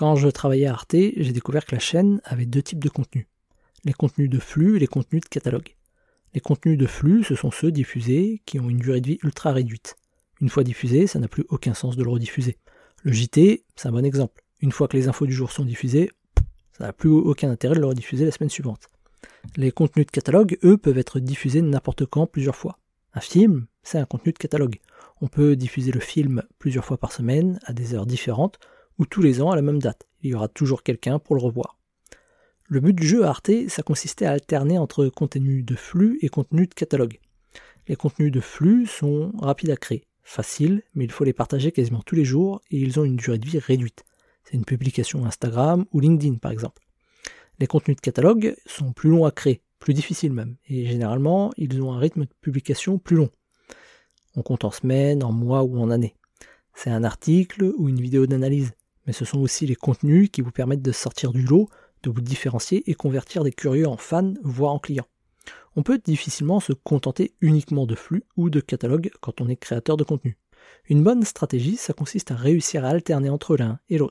Quand je travaillais à Arte, j'ai découvert que la chaîne avait deux types de contenus. Les contenus de flux et les contenus de catalogue. Les contenus de flux, ce sont ceux diffusés qui ont une durée de vie ultra réduite. Une fois diffusé, ça n'a plus aucun sens de le rediffuser. Le JT, c'est un bon exemple. Une fois que les infos du jour sont diffusées, ça n'a plus aucun intérêt de le rediffuser la semaine suivante. Les contenus de catalogue, eux, peuvent être diffusés n'importe quand, plusieurs fois. Un film, c'est un contenu de catalogue. On peut diffuser le film plusieurs fois par semaine, à des heures différentes, ou tous les ans à la même date. Il y aura toujours quelqu'un pour le revoir. Le but du jeu à Arte, ça consistait à alterner entre contenu de flux et contenu de catalogue. Les contenus de flux sont rapides à créer, faciles, mais il faut les partager quasiment tous les jours et ils ont une durée de vie réduite. C'est une publication Instagram ou LinkedIn par exemple. Les contenus de catalogue sont plus longs à créer, plus difficiles même, et généralement ils ont un rythme de publication plus long. On compte en semaines, en mois ou en années. C'est un article ou une vidéo d'analyse, mais ce sont aussi les contenus qui vous permettent de sortir du lot, de vous différencier et convertir des curieux en fans, voire en clients. On peut difficilement se contenter uniquement de flux ou de catalogue quand on est créateur de contenu. Une bonne stratégie, ça consiste à réussir à alterner entre l'un et l'autre.